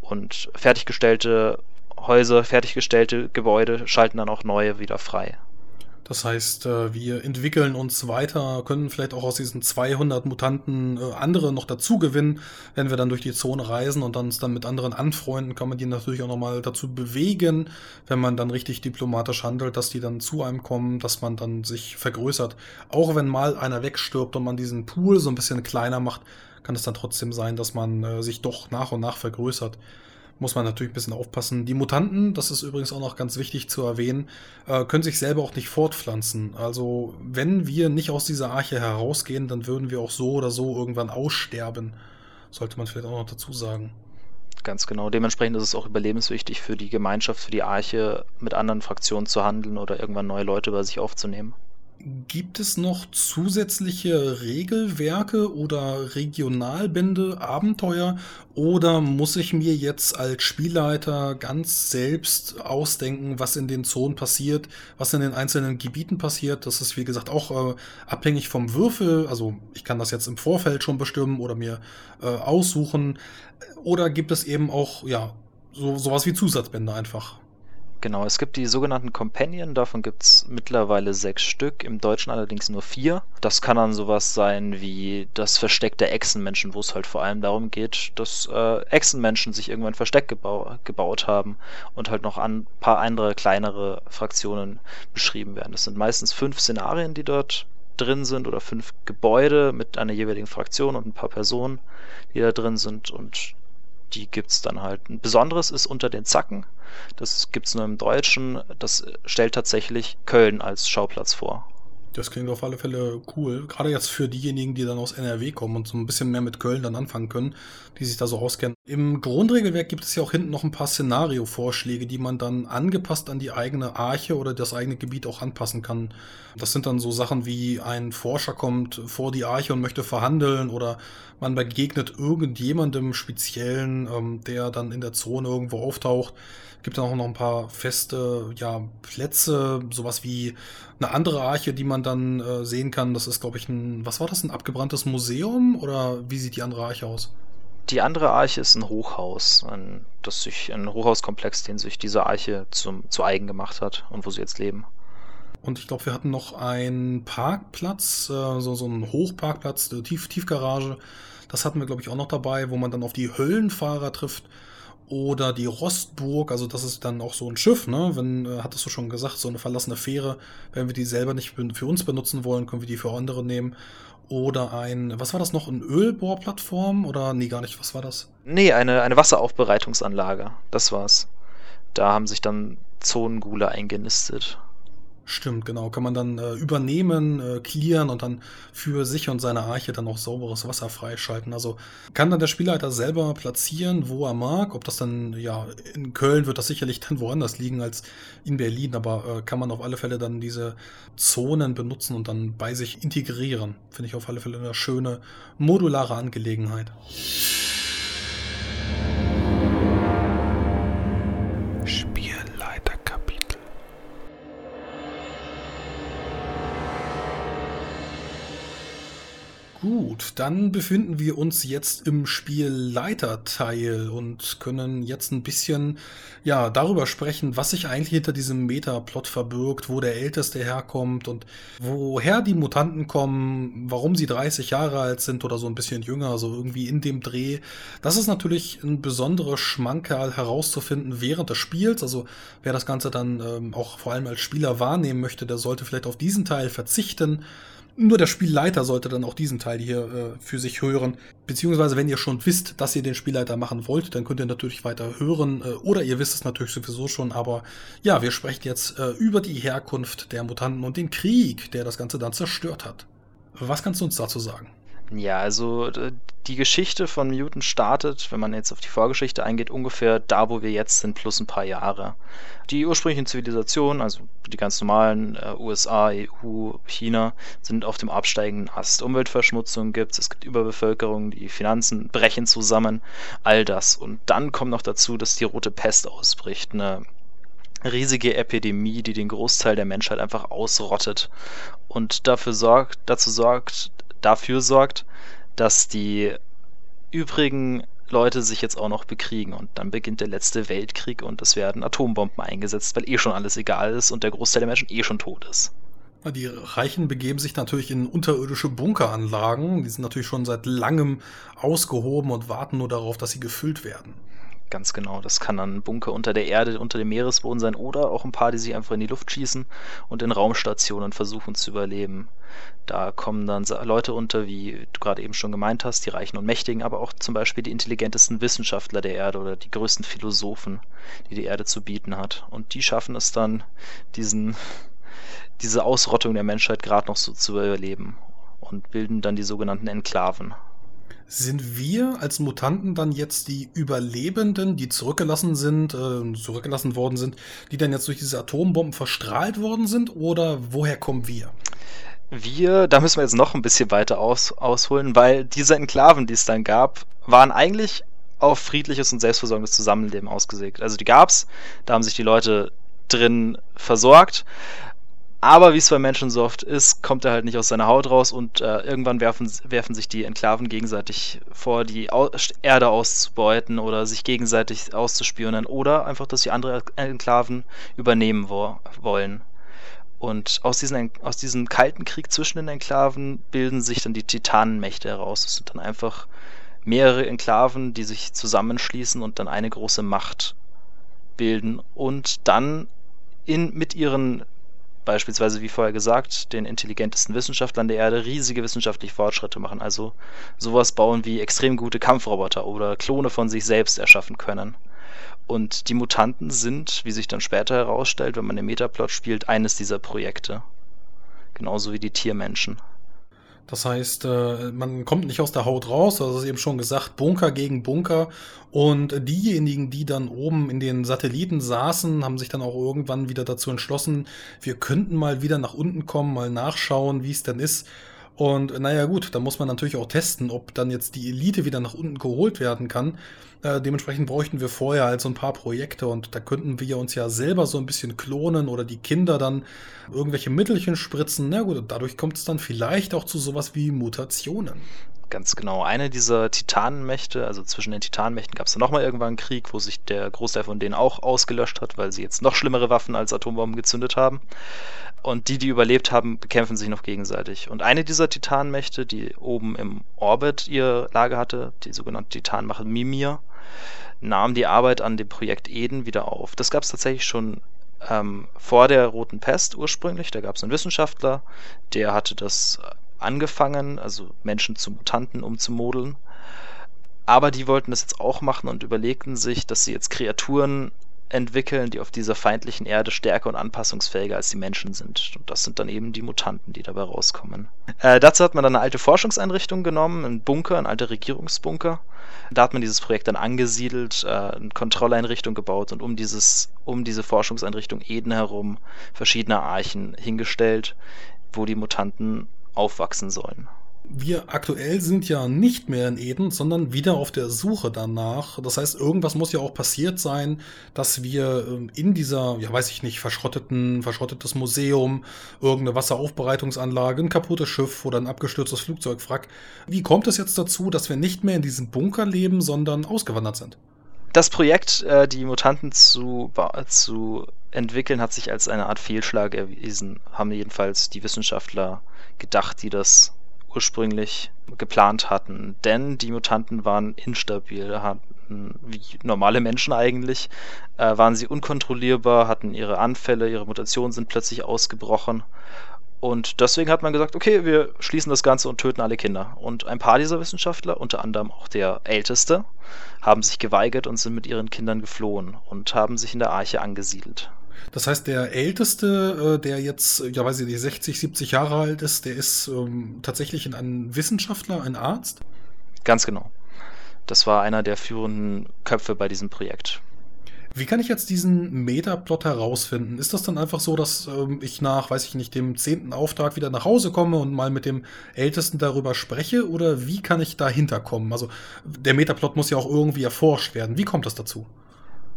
Und fertiggestellte Häuser, fertiggestellte Gebäude schalten dann auch neue wieder frei. Das heißt, äh, wir entwickeln uns weiter, können vielleicht auch aus diesen 200 Mutanten äh, andere noch dazu gewinnen, wenn wir dann durch die Zone reisen und uns dann mit anderen anfreunden, kann man die natürlich auch nochmal dazu bewegen, wenn man dann richtig diplomatisch handelt, dass die dann zu einem kommen, dass man dann sich vergrößert. Auch wenn mal einer wegstirbt und man diesen Pool so ein bisschen kleiner macht, kann es dann trotzdem sein, dass man äh, sich doch nach und nach vergrößert muss man natürlich ein bisschen aufpassen. Die Mutanten, das ist übrigens auch noch ganz wichtig zu erwähnen, äh, können sich selber auch nicht fortpflanzen. Also wenn wir nicht aus dieser Arche herausgehen, dann würden wir auch so oder so irgendwann aussterben. Sollte man vielleicht auch noch dazu sagen. Ganz genau. Dementsprechend ist es auch überlebenswichtig für die Gemeinschaft, für die Arche, mit anderen Fraktionen zu handeln oder irgendwann neue Leute über sich aufzunehmen. Gibt es noch zusätzliche Regelwerke oder Regionalbände, Abenteuer oder muss ich mir jetzt als Spielleiter ganz selbst ausdenken, was in den Zonen passiert, was in den einzelnen Gebieten passiert? Das ist wie gesagt auch äh, abhängig vom Würfel. Also ich kann das jetzt im Vorfeld schon bestimmen oder mir äh, aussuchen. Oder gibt es eben auch ja so sowas wie Zusatzbände einfach? Genau, es gibt die sogenannten Companion, davon gibt es mittlerweile sechs Stück, im Deutschen allerdings nur vier. Das kann dann sowas sein wie das Versteck der Echsenmenschen, wo es halt vor allem darum geht, dass äh, Echsenmenschen sich irgendwann Versteck gebau gebaut haben und halt noch ein paar andere kleinere Fraktionen beschrieben werden. Das sind meistens fünf Szenarien, die dort drin sind oder fünf Gebäude mit einer jeweiligen Fraktion und ein paar Personen, die da drin sind und die gibt es dann halt. Ein besonderes ist unter den Zacken. Das gibt es nur im Deutschen. Das stellt tatsächlich Köln als Schauplatz vor. Das klingt auf alle Fälle cool. Gerade jetzt für diejenigen, die dann aus NRW kommen und so ein bisschen mehr mit Köln dann anfangen können, die sich da so auskennen. Im Grundregelwerk gibt es ja auch hinten noch ein paar Szenario-Vorschläge, die man dann angepasst an die eigene Arche oder das eigene Gebiet auch anpassen kann. Das sind dann so Sachen wie ein Forscher kommt vor die Arche und möchte verhandeln oder man begegnet irgendjemandem Speziellen, ähm, der dann in der Zone irgendwo auftaucht. Gibt dann auch noch ein paar feste ja, Plätze, sowas wie eine andere Arche, die man dann äh, sehen kann. Das ist, glaube ich, ein, was war das, ein abgebranntes Museum oder wie sieht die andere Arche aus? Die andere Arche ist ein Hochhaus, ein, das sich, ein Hochhauskomplex, den sich diese Arche zum, zu eigen gemacht hat und wo sie jetzt leben. Und ich glaube, wir hatten noch einen Parkplatz, äh, so, so einen Hochparkplatz, eine Tief Tiefgarage. Das hatten wir, glaube ich, auch noch dabei, wo man dann auf die Höllenfahrer trifft oder die Rostburg, also das ist dann auch so ein Schiff, ne? Wenn, äh, hattest du schon gesagt, so eine verlassene Fähre, wenn wir die selber nicht für uns benutzen wollen, können wir die für andere nehmen. Oder ein, was war das noch, ein Ölbohrplattform? Oder nee, gar nicht, was war das? Nee, eine, eine Wasseraufbereitungsanlage, das war's. Da haben sich dann Zonengule eingenistet. Stimmt, genau. Kann man dann äh, übernehmen, äh, clearen und dann für sich und seine Arche dann auch sauberes Wasser freischalten. Also kann dann der Spielleiter selber platzieren, wo er mag. Ob das dann, ja, in Köln wird das sicherlich dann woanders liegen als in Berlin, aber äh, kann man auf alle Fälle dann diese Zonen benutzen und dann bei sich integrieren. Finde ich auf alle Fälle eine schöne modulare Angelegenheit. Gut, dann befinden wir uns jetzt im Spielleiterteil und können jetzt ein bisschen ja darüber sprechen, was sich eigentlich hinter diesem Metaplot verbirgt, wo der Älteste herkommt und woher die Mutanten kommen, warum sie 30 Jahre alt sind oder so ein bisschen jünger, so irgendwie in dem Dreh. Das ist natürlich ein besonderer Schmankerl herauszufinden während des Spiels. Also wer das Ganze dann ähm, auch vor allem als Spieler wahrnehmen möchte, der sollte vielleicht auf diesen Teil verzichten. Nur der Spielleiter sollte dann auch diesen Teil hier äh, für sich hören. Beziehungsweise, wenn ihr schon wisst, dass ihr den Spielleiter machen wollt, dann könnt ihr natürlich weiter hören. Äh, oder ihr wisst es natürlich sowieso schon. Aber ja, wir sprechen jetzt äh, über die Herkunft der Mutanten und den Krieg, der das Ganze dann zerstört hat. Was kannst du uns dazu sagen? Ja, also die Geschichte von Mutant startet, wenn man jetzt auf die Vorgeschichte eingeht, ungefähr da, wo wir jetzt sind, plus ein paar Jahre. Die ursprünglichen Zivilisationen, also die ganz normalen äh, USA, EU, China, sind auf dem absteigenden Ast. Umweltverschmutzung gibt es, es gibt Überbevölkerung, die Finanzen brechen zusammen, all das. Und dann kommt noch dazu, dass die rote Pest ausbricht, eine riesige Epidemie, die den Großteil der Menschheit einfach ausrottet und dafür sorgt, dazu sorgt, dafür sorgt, dass die übrigen Leute sich jetzt auch noch bekriegen und dann beginnt der letzte Weltkrieg und es werden Atombomben eingesetzt, weil eh schon alles egal ist und der Großteil der Menschen eh schon tot ist. Die Reichen begeben sich natürlich in unterirdische Bunkeranlagen. Die sind natürlich schon seit langem ausgehoben und warten nur darauf, dass sie gefüllt werden. Ganz genau. Das kann dann ein Bunker unter der Erde, unter dem Meeresboden sein oder auch ein paar, die sich einfach in die Luft schießen und in Raumstationen versuchen zu überleben. Da kommen dann Leute unter, wie du gerade eben schon gemeint hast, die Reichen und Mächtigen, aber auch zum Beispiel die intelligentesten Wissenschaftler der Erde oder die größten Philosophen, die die Erde zu bieten hat. Und die schaffen es dann, diesen, diese Ausrottung der Menschheit gerade noch so zu überleben und bilden dann die sogenannten Enklaven. Sind wir als Mutanten dann jetzt die Überlebenden, die zurückgelassen sind, äh, zurückgelassen worden sind, die dann jetzt durch diese Atombomben verstrahlt worden sind? Oder woher kommen wir? Wir, da müssen wir jetzt noch ein bisschen weiter aus, ausholen, weil diese Enklaven, die es dann gab, waren eigentlich auf friedliches und selbstversorgendes Zusammenleben ausgelegt. Also die gab's, da haben sich die Leute drin versorgt. Aber wie es bei Menschen so oft ist, kommt er halt nicht aus seiner Haut raus und äh, irgendwann werfen, werfen sich die Enklaven gegenseitig vor, die Au Erde auszubeuten oder sich gegenseitig auszuspionieren oder einfach, dass die andere Enklaven übernehmen wo wollen. Und aus, diesen, aus diesem kalten Krieg zwischen den Enklaven bilden sich dann die Titanenmächte heraus. Das sind dann einfach mehrere Enklaven, die sich zusammenschließen und dann eine große Macht bilden und dann in, mit ihren beispielsweise, wie vorher gesagt, den intelligentesten Wissenschaftlern der Erde riesige wissenschaftliche Fortschritte machen. Also sowas bauen wie extrem gute Kampfroboter oder Klone von sich selbst erschaffen können. Und die Mutanten sind, wie sich dann später herausstellt, wenn man den Metaplot spielt, eines dieser Projekte. Genauso wie die Tiermenschen. Das heißt, äh, man kommt nicht aus der Haut raus, also ist eben schon gesagt, Bunker gegen Bunker. Und diejenigen, die dann oben in den Satelliten saßen, haben sich dann auch irgendwann wieder dazu entschlossen, wir könnten mal wieder nach unten kommen, mal nachschauen, wie es denn ist. Und naja gut, da muss man natürlich auch testen, ob dann jetzt die Elite wieder nach unten geholt werden kann. Äh, dementsprechend bräuchten wir vorher halt so ein paar Projekte und da könnten wir uns ja selber so ein bisschen klonen oder die Kinder dann irgendwelche Mittelchen spritzen. Na gut, dadurch kommt es dann vielleicht auch zu sowas wie Mutationen. Ganz genau. Eine dieser Titanenmächte, also zwischen den Titanenmächten gab es dann nochmal irgendwann einen Krieg, wo sich der Großteil von denen auch ausgelöscht hat, weil sie jetzt noch schlimmere Waffen als Atombomben gezündet haben. Und die, die überlebt haben, bekämpfen sich noch gegenseitig. Und eine dieser Titanmächte, die oben im Orbit ihr Lager hatte, die sogenannte Titanmache Mimir, nahm die Arbeit an dem Projekt Eden wieder auf. Das gab es tatsächlich schon ähm, vor der Roten Pest ursprünglich. Da gab es einen Wissenschaftler, der hatte das angefangen, also Menschen zu Mutanten umzumodeln. Aber die wollten das jetzt auch machen und überlegten sich, dass sie jetzt Kreaturen entwickeln, die auf dieser feindlichen Erde stärker und anpassungsfähiger als die Menschen sind. Und das sind dann eben die Mutanten, die dabei rauskommen. Äh, dazu hat man dann eine alte Forschungseinrichtung genommen, einen Bunker, ein alter Regierungsbunker. Da hat man dieses Projekt dann angesiedelt, äh, eine Kontrolleinrichtung gebaut und um, dieses, um diese Forschungseinrichtung Eden herum verschiedene Archen hingestellt, wo die Mutanten aufwachsen sollen wir aktuell sind ja nicht mehr in Eden, sondern wieder auf der Suche danach. Das heißt, irgendwas muss ja auch passiert sein, dass wir ähm, in dieser, ja weiß ich nicht, verschrotteten, verschrottetes Museum, irgendeine Wasseraufbereitungsanlage, ein kaputtes Schiff oder ein abgestürztes Flugzeugwrack. Wie kommt es jetzt dazu, dass wir nicht mehr in diesem Bunker leben, sondern ausgewandert sind? Das Projekt, äh, die Mutanten zu, zu entwickeln, hat sich als eine Art Fehlschlag erwiesen, haben jedenfalls die Wissenschaftler gedacht, die das ursprünglich geplant hatten. Denn die Mutanten waren instabil, hatten wie normale Menschen eigentlich, äh, waren sie unkontrollierbar, hatten ihre Anfälle, ihre Mutationen sind plötzlich ausgebrochen. Und deswegen hat man gesagt, okay, wir schließen das Ganze und töten alle Kinder. Und ein paar dieser Wissenschaftler, unter anderem auch der älteste, haben sich geweigert und sind mit ihren Kindern geflohen und haben sich in der Arche angesiedelt. Das heißt, der Älteste, äh, der jetzt, ja weiß ich nicht, 60, 70 Jahre alt ist, der ist ähm, tatsächlich ein Wissenschaftler, ein Arzt? Ganz genau. Das war einer der führenden Köpfe bei diesem Projekt. Wie kann ich jetzt diesen Metaplot herausfinden? Ist das dann einfach so, dass ähm, ich nach, weiß ich nicht, dem zehnten Auftrag wieder nach Hause komme und mal mit dem Ältesten darüber spreche? Oder wie kann ich dahinter kommen? Also der Metaplot muss ja auch irgendwie erforscht werden. Wie kommt das dazu?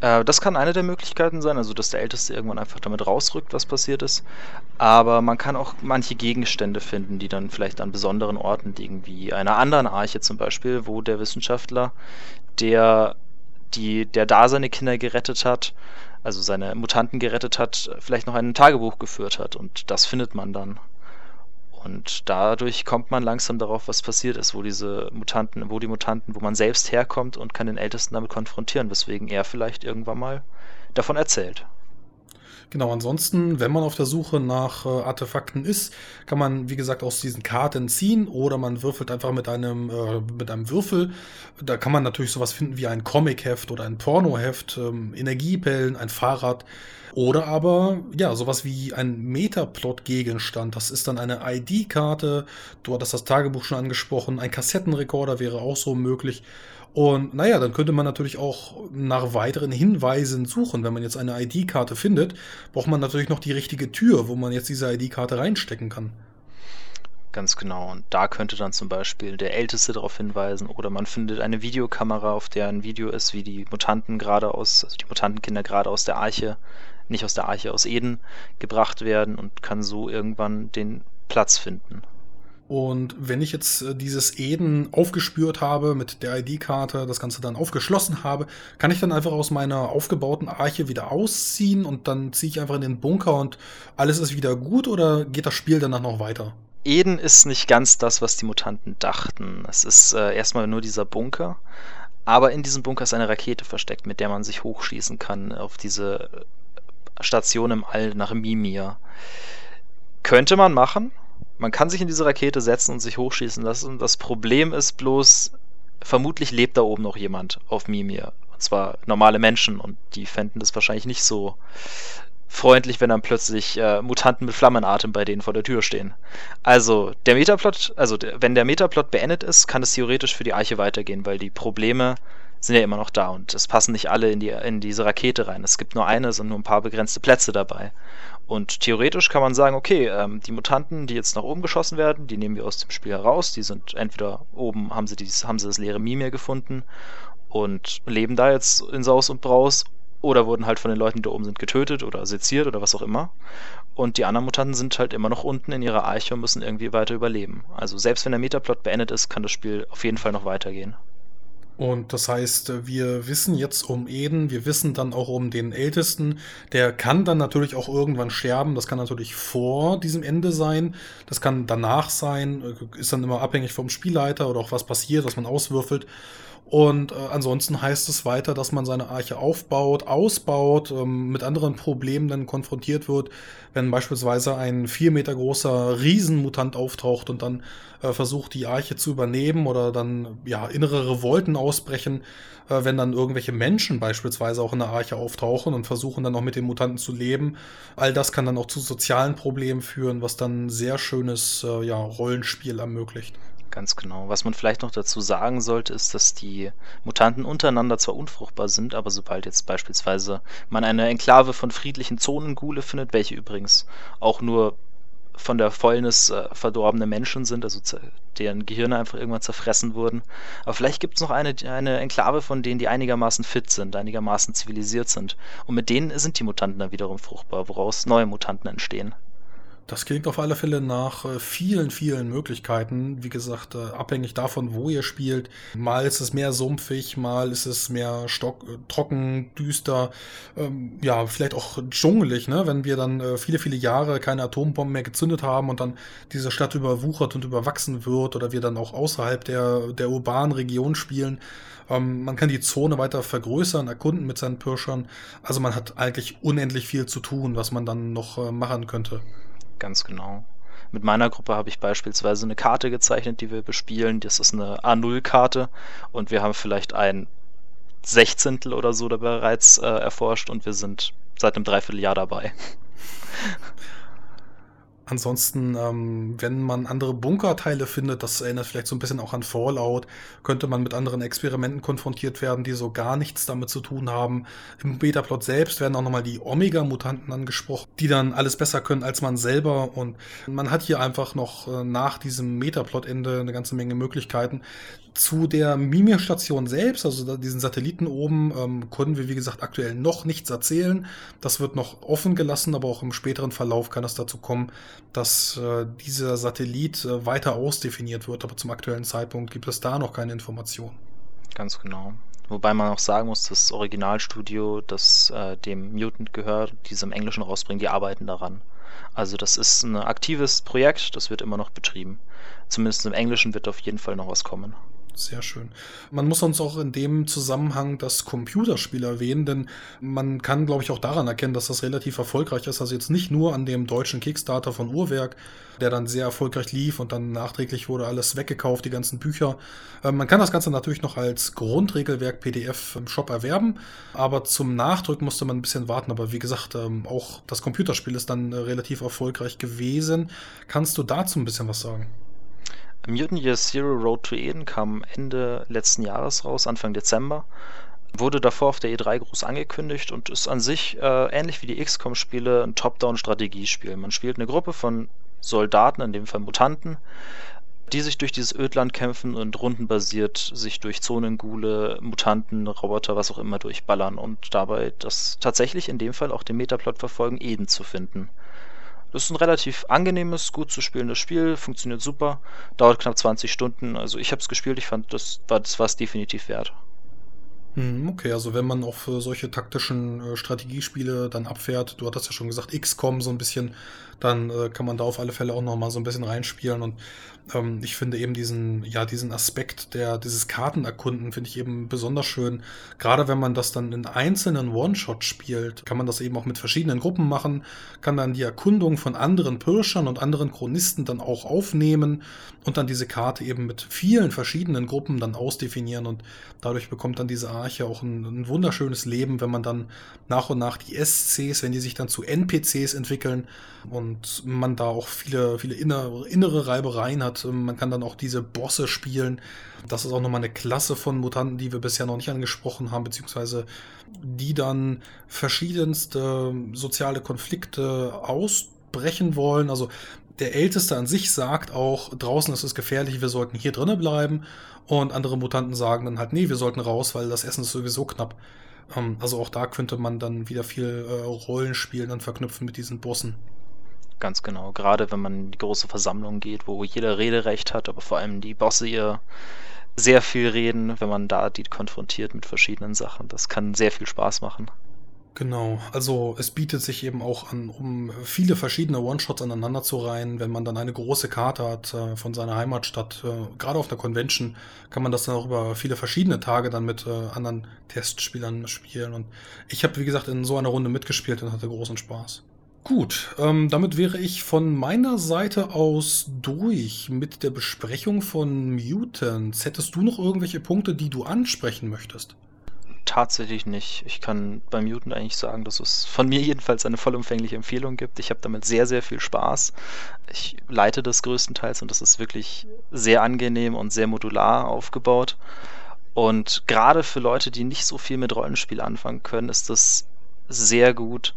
Äh, das kann eine der Möglichkeiten sein, also dass der Älteste irgendwann einfach damit rausrückt, was passiert ist. Aber man kann auch manche Gegenstände finden, die dann vielleicht an besonderen Orten liegen, wie einer anderen Arche zum Beispiel, wo der Wissenschaftler, der, die, der da seine Kinder gerettet hat, also seine Mutanten gerettet hat, vielleicht noch ein Tagebuch geführt hat. Und das findet man dann. Und dadurch kommt man langsam darauf, was passiert ist, wo diese Mutanten, wo die Mutanten, wo man selbst herkommt und kann den Ältesten damit konfrontieren, weswegen er vielleicht irgendwann mal davon erzählt. Genau, ansonsten, wenn man auf der Suche nach äh, Artefakten ist, kann man, wie gesagt, aus diesen Karten ziehen oder man würfelt einfach mit einem, äh, mit einem Würfel. Da kann man natürlich sowas finden wie ein Comic-Heft oder ein Pornoheft, ähm, Energiepellen, ein Fahrrad oder aber, ja, sowas wie ein Metaplot-Gegenstand. Das ist dann eine ID-Karte. Du hattest das Tagebuch schon angesprochen. Ein Kassettenrekorder wäre auch so möglich. Und naja, dann könnte man natürlich auch nach weiteren Hinweisen suchen. Wenn man jetzt eine ID-Karte findet, braucht man natürlich noch die richtige Tür, wo man jetzt diese ID-Karte reinstecken kann. Ganz genau. Und da könnte dann zum Beispiel der Älteste darauf hinweisen oder man findet eine Videokamera, auf der ein Video ist, wie die Mutanten gerade aus, also die Mutantenkinder gerade aus der Arche, nicht aus der Arche, aus Eden gebracht werden und kann so irgendwann den Platz finden. Und wenn ich jetzt äh, dieses Eden aufgespürt habe mit der ID-Karte, das Ganze dann aufgeschlossen habe, kann ich dann einfach aus meiner aufgebauten Arche wieder ausziehen und dann ziehe ich einfach in den Bunker und alles ist wieder gut oder geht das Spiel danach noch weiter? Eden ist nicht ganz das, was die Mutanten dachten. Es ist äh, erstmal nur dieser Bunker, aber in diesem Bunker ist eine Rakete versteckt, mit der man sich hochschießen kann auf diese Station im All nach Mimir. Könnte man machen, man kann sich in diese Rakete setzen und sich hochschießen lassen. Das Problem ist bloß, vermutlich lebt da oben noch jemand auf Mimir. Und zwar normale Menschen und die fänden das wahrscheinlich nicht so freundlich, wenn dann plötzlich äh, Mutanten mit Flammenatem bei denen vor der Tür stehen. Also der Metaplot, also der, wenn der Metaplot beendet ist, kann es theoretisch für die Arche weitergehen, weil die Probleme sind ja immer noch da und es passen nicht alle in, die, in diese Rakete rein. Es gibt nur eine, es sind nur ein paar begrenzte Plätze dabei. Und theoretisch kann man sagen, okay, ähm, die Mutanten, die jetzt nach oben geschossen werden, die nehmen wir aus dem Spiel heraus. Die sind entweder oben, haben sie, dieses, haben sie das leere Mimir gefunden und leben da jetzt in Saus und Braus oder wurden halt von den Leuten, die da oben sind, getötet oder seziert oder was auch immer. Und die anderen Mutanten sind halt immer noch unten in ihrer Arche und müssen irgendwie weiter überleben. Also selbst wenn der Metaplot beendet ist, kann das Spiel auf jeden Fall noch weitergehen. Und das heißt, wir wissen jetzt um Eden, wir wissen dann auch um den Ältesten. Der kann dann natürlich auch irgendwann sterben. Das kann natürlich vor diesem Ende sein. Das kann danach sein. Ist dann immer abhängig vom Spielleiter oder auch was passiert, was man auswürfelt. Und äh, ansonsten heißt es weiter, dass man seine Arche aufbaut, ausbaut, ähm, mit anderen Problemen dann konfrontiert wird, wenn beispielsweise ein vier Meter großer Riesenmutant auftaucht und dann äh, versucht, die Arche zu übernehmen oder dann ja innere Revolten ausbrechen, äh, wenn dann irgendwelche Menschen beispielsweise auch in der Arche auftauchen und versuchen dann auch mit den Mutanten zu leben. All das kann dann auch zu sozialen Problemen führen, was dann sehr schönes äh, ja, Rollenspiel ermöglicht. Ganz genau. Was man vielleicht noch dazu sagen sollte, ist, dass die Mutanten untereinander zwar unfruchtbar sind, aber sobald jetzt beispielsweise man eine Enklave von friedlichen Zonengule findet, welche übrigens auch nur von der Fäulnis äh, verdorbene Menschen sind, also deren Gehirne einfach irgendwann zerfressen wurden. Aber vielleicht gibt es noch eine, eine Enklave von denen, die einigermaßen fit sind, einigermaßen zivilisiert sind. Und mit denen sind die Mutanten dann wiederum fruchtbar, woraus neue Mutanten entstehen. Das klingt auf alle Fälle nach äh, vielen, vielen Möglichkeiten. Wie gesagt, äh, abhängig davon, wo ihr spielt. Mal ist es mehr sumpfig, mal ist es mehr stock, äh, trocken, düster. Ähm, ja, vielleicht auch dschungelig, ne? wenn wir dann viele, viele Jahre keine Atombomben mehr gezündet haben und dann diese Stadt überwuchert und überwachsen wird oder wir dann auch außerhalb der, der urbanen Region spielen. Ähm, man kann die Zone weiter vergrößern, erkunden mit seinen Pirschern. Also man hat eigentlich unendlich viel zu tun, was man dann noch machen könnte. Ganz genau. Mit meiner Gruppe habe ich beispielsweise eine Karte gezeichnet, die wir bespielen. Das ist eine A0-Karte und wir haben vielleicht ein Sechzehntel oder so da bereits äh, erforscht und wir sind seit einem Dreivierteljahr dabei. Ansonsten, ähm, wenn man andere Bunkerteile findet, das erinnert vielleicht so ein bisschen auch an Fallout, könnte man mit anderen Experimenten konfrontiert werden, die so gar nichts damit zu tun haben. Im Beta-Plot selbst werden auch nochmal die Omega-Mutanten angesprochen, die dann alles besser können als man selber. Und man hat hier einfach noch äh, nach diesem Metaplot-Ende eine ganze Menge Möglichkeiten, zu der Mimir-Station selbst, also diesen Satelliten oben, ähm, können wir, wie gesagt, aktuell noch nichts erzählen. Das wird noch offen gelassen, aber auch im späteren Verlauf kann es dazu kommen, dass äh, dieser Satellit äh, weiter ausdefiniert wird. Aber zum aktuellen Zeitpunkt gibt es da noch keine Informationen. Ganz genau. Wobei man auch sagen muss, das Originalstudio, das äh, dem Mutant gehört, diesem Englischen rausbringen, die arbeiten daran. Also das ist ein aktives Projekt, das wird immer noch betrieben. Zumindest im Englischen wird auf jeden Fall noch was kommen. Sehr schön. Man muss uns auch in dem Zusammenhang das Computerspiel erwähnen, denn man kann, glaube ich, auch daran erkennen, dass das relativ erfolgreich ist. Also jetzt nicht nur an dem deutschen Kickstarter von Uhrwerk, der dann sehr erfolgreich lief und dann nachträglich wurde alles weggekauft, die ganzen Bücher. Ähm, man kann das Ganze natürlich noch als Grundregelwerk PDF im Shop erwerben, aber zum Nachdruck musste man ein bisschen warten. Aber wie gesagt, ähm, auch das Computerspiel ist dann äh, relativ erfolgreich gewesen. Kannst du dazu ein bisschen was sagen? Mutant Year Zero Road to Eden kam Ende letzten Jahres raus, Anfang Dezember. Wurde davor auf der E3 groß angekündigt und ist an sich äh, ähnlich wie die XCOM-Spiele ein Top-Down-Strategiespiel. Man spielt eine Gruppe von Soldaten, in dem Fall Mutanten, die sich durch dieses Ödland kämpfen und rundenbasiert sich durch Zonengule, Mutanten, Roboter, was auch immer durchballern und dabei das tatsächlich in dem Fall auch den Metaplot verfolgen, Eden zu finden. Das ist ein relativ angenehmes, gut zu spielendes Spiel, funktioniert super, dauert knapp 20 Stunden. Also ich habe es gespielt, ich fand, das war das es definitiv wert. Hm, okay, also wenn man auch für solche taktischen äh, Strategiespiele dann abfährt, du hattest ja schon gesagt, XCOM so ein bisschen, dann äh, kann man da auf alle Fälle auch noch mal so ein bisschen reinspielen. Und ähm, ich finde eben diesen, ja, diesen Aspekt der, dieses Kartenerkunden finde ich eben besonders schön. Gerade wenn man das dann in einzelnen One-Shot spielt, kann man das eben auch mit verschiedenen Gruppen machen, kann dann die Erkundung von anderen Pirschern und anderen Chronisten dann auch aufnehmen und dann diese Karte eben mit vielen verschiedenen Gruppen dann ausdefinieren. Und dadurch bekommt dann diese Arche auch ein, ein wunderschönes Leben, wenn man dann nach und nach die SCs, wenn die sich dann zu NPCs entwickeln. Und man da auch viele, viele innere, innere Reibereien hat hat. Ähm, man kann dann auch diese Bosse spielen. Das ist auch nochmal eine Klasse von Mutanten, die wir bisher noch nicht angesprochen haben, beziehungsweise die dann verschiedenste soziale Konflikte ausbrechen wollen. Also der Älteste an sich sagt auch, draußen ist es gefährlich, wir sollten hier drinnen bleiben. Und andere Mutanten sagen dann halt, nee, wir sollten raus, weil das Essen ist sowieso knapp. Ähm, also auch da könnte man dann wieder viel äh, Rollenspielen dann verknüpfen mit diesen Bossen. Ganz genau. Gerade wenn man in die große Versammlung geht, wo jeder Rederecht hat, aber vor allem die Bosse ihr sehr viel reden, wenn man da die konfrontiert mit verschiedenen Sachen. Das kann sehr viel Spaß machen. Genau, also es bietet sich eben auch an, um viele verschiedene One-Shots aneinander zu reihen. Wenn man dann eine große Karte hat äh, von seiner Heimatstadt, äh, gerade auf der Convention, kann man das dann auch über viele verschiedene Tage dann mit äh, anderen Testspielern spielen. Und ich habe, wie gesagt, in so einer Runde mitgespielt und hatte großen Spaß. Gut, ähm, damit wäre ich von meiner Seite aus durch mit der Besprechung von Mutants. Hättest du noch irgendwelche Punkte, die du ansprechen möchtest? Tatsächlich nicht. Ich kann bei Mutant eigentlich sagen, dass es von mir jedenfalls eine vollumfängliche Empfehlung gibt. Ich habe damit sehr, sehr viel Spaß. Ich leite das größtenteils und das ist wirklich sehr angenehm und sehr modular aufgebaut. Und gerade für Leute, die nicht so viel mit Rollenspiel anfangen können, ist das sehr gut,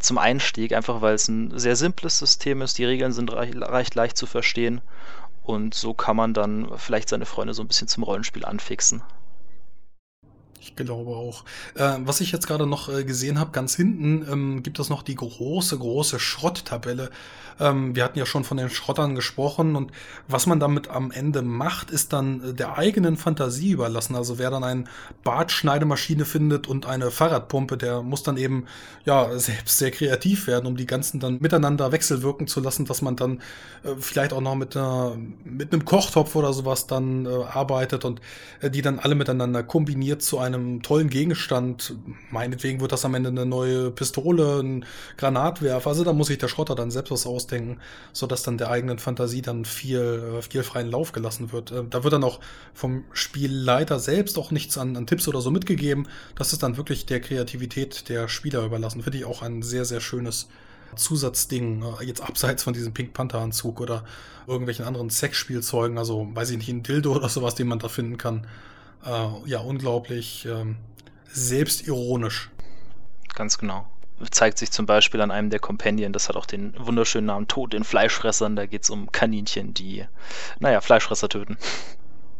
zum Einstieg, einfach weil es ein sehr simples System ist. Die Regeln sind recht, recht leicht zu verstehen. Und so kann man dann vielleicht seine Freunde so ein bisschen zum Rollenspiel anfixen. Ich glaube auch. Äh, was ich jetzt gerade noch äh, gesehen habe, ganz hinten ähm, gibt es noch die große, große Schrotttabelle. Ähm, wir hatten ja schon von den Schrottern gesprochen und was man damit am Ende macht, ist dann äh, der eigenen Fantasie überlassen. Also wer dann eine Bartschneidemaschine findet und eine Fahrradpumpe, der muss dann eben ja selbst sehr kreativ werden, um die ganzen dann miteinander wechselwirken zu lassen, dass man dann äh, vielleicht auch noch mit, einer, mit einem Kochtopf oder sowas dann äh, arbeitet und äh, die dann alle miteinander kombiniert zu einem einem tollen Gegenstand, meinetwegen wird das am Ende eine neue Pistole, ein Granatwerfer, also da muss sich der Schrotter dann selbst was ausdenken, sodass dann der eigenen Fantasie dann viel, äh, viel freien Lauf gelassen wird. Äh, da wird dann auch vom Spielleiter selbst auch nichts an, an Tipps oder so mitgegeben. Das ist dann wirklich der Kreativität der Spieler überlassen. Finde ich auch ein sehr, sehr schönes Zusatzding, äh, jetzt abseits von diesem Pink Panther Anzug oder irgendwelchen anderen Sexspielzeugen, also weiß ich nicht, ein Dildo oder sowas, den man da finden kann äh, ja, unglaublich ähm, selbstironisch. Ganz genau. Zeigt sich zum Beispiel an einem der Companion, das hat auch den wunderschönen Namen Tod den Fleischfressern. Da geht es um Kaninchen, die, naja, Fleischfresser töten.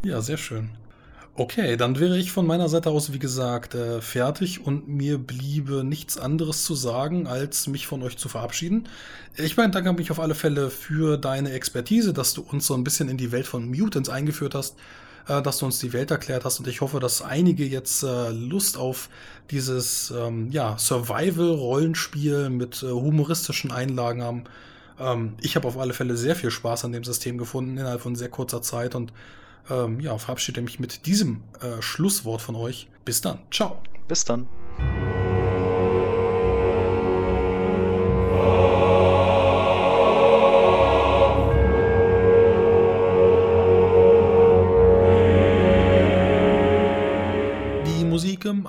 Ja, sehr schön. Okay, dann wäre ich von meiner Seite aus, wie gesagt, äh, fertig und mir bliebe nichts anderes zu sagen, als mich von euch zu verabschieden. Ich bedanke mich auf alle Fälle für deine Expertise, dass du uns so ein bisschen in die Welt von Mutants eingeführt hast äh, dass du uns die Welt erklärt hast. Und ich hoffe, dass einige jetzt äh, Lust auf dieses ähm, ja, Survival-Rollenspiel mit äh, humoristischen Einlagen haben. Ähm, ich habe auf alle Fälle sehr viel Spaß an dem System gefunden innerhalb von sehr kurzer Zeit und ähm, ja, verabschiede mich mit diesem äh, Schlusswort von euch. Bis dann. Ciao. Bis dann.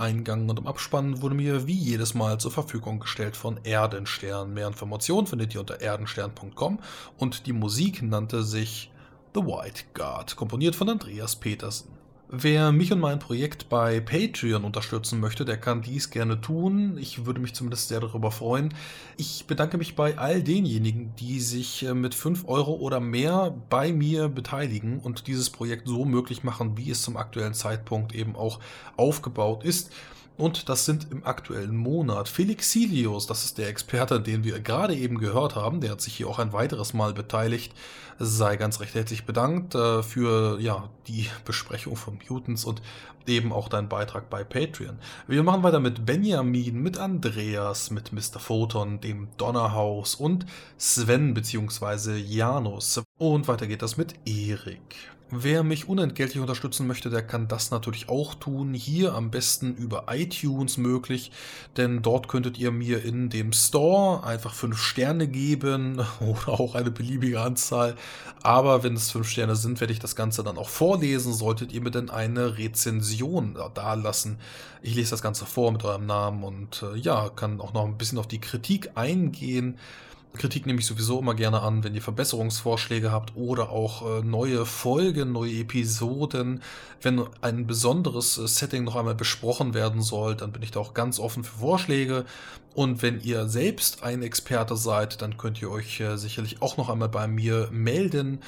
Eingang und im Abspann wurde mir wie jedes Mal zur Verfügung gestellt von Erdenstern. Mehr Informationen findet ihr unter erdenstern.com und die Musik nannte sich The White Guard, komponiert von Andreas Petersen. Wer mich und mein Projekt bei Patreon unterstützen möchte, der kann dies gerne tun. Ich würde mich zumindest sehr darüber freuen. Ich bedanke mich bei all denjenigen, die sich äh, mit 5 Euro oder mehr bei mir beteiligen und dieses Projekt so möglich machen, wie es zum aktuellen Zeitpunkt eben auch aufgebaut ist. Und das sind im aktuellen Monat Felixilius, das ist der Experte, den wir gerade eben gehört haben. Der hat sich hier auch ein weiteres Mal beteiligt. Sei ganz recht herzlich bedankt äh, für ja, die Besprechung von Mutants und eben auch deinen Beitrag bei Patreon. Wir machen weiter mit Benjamin, mit Andreas, mit Mr. Photon, dem Donnerhaus und Sven bzw. Janus. Und weiter geht das mit Erik. Wer mich unentgeltlich unterstützen möchte, der kann das natürlich auch tun. Hier am besten über iTunes möglich, denn dort könntet ihr mir in dem Store einfach 5 Sterne geben oder auch eine beliebige Anzahl. Aber wenn es 5 Sterne sind, werde ich das Ganze dann auch vorlesen. Solltet ihr mir denn eine Rezension da lassen. Ich lese das Ganze vor mit eurem Namen und äh, ja, kann auch noch ein bisschen auf die Kritik eingehen. Kritik nehme ich sowieso immer gerne an, wenn ihr Verbesserungsvorschläge habt oder auch äh, neue Folgen, neue Episoden. Wenn ein besonderes äh, Setting noch einmal besprochen werden soll, dann bin ich da auch ganz offen für Vorschläge. Und wenn ihr selbst ein Experte seid, dann könnt ihr euch äh, sicherlich auch noch einmal bei mir melden,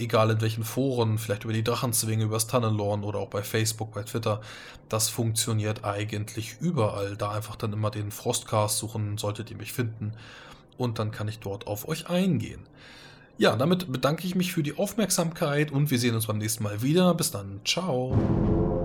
egal in welchen Foren, vielleicht über die Drachenzwinge, übers Tannenlorn oder auch bei Facebook, bei Twitter. Das funktioniert eigentlich überall. Da einfach dann immer den Frostcast suchen, solltet ihr mich finden und dann kann ich dort auf euch eingehen. Ja, damit bedanke ich mich für die Aufmerksamkeit und wir sehen uns beim nächsten Mal wieder. Bis dann, ciao.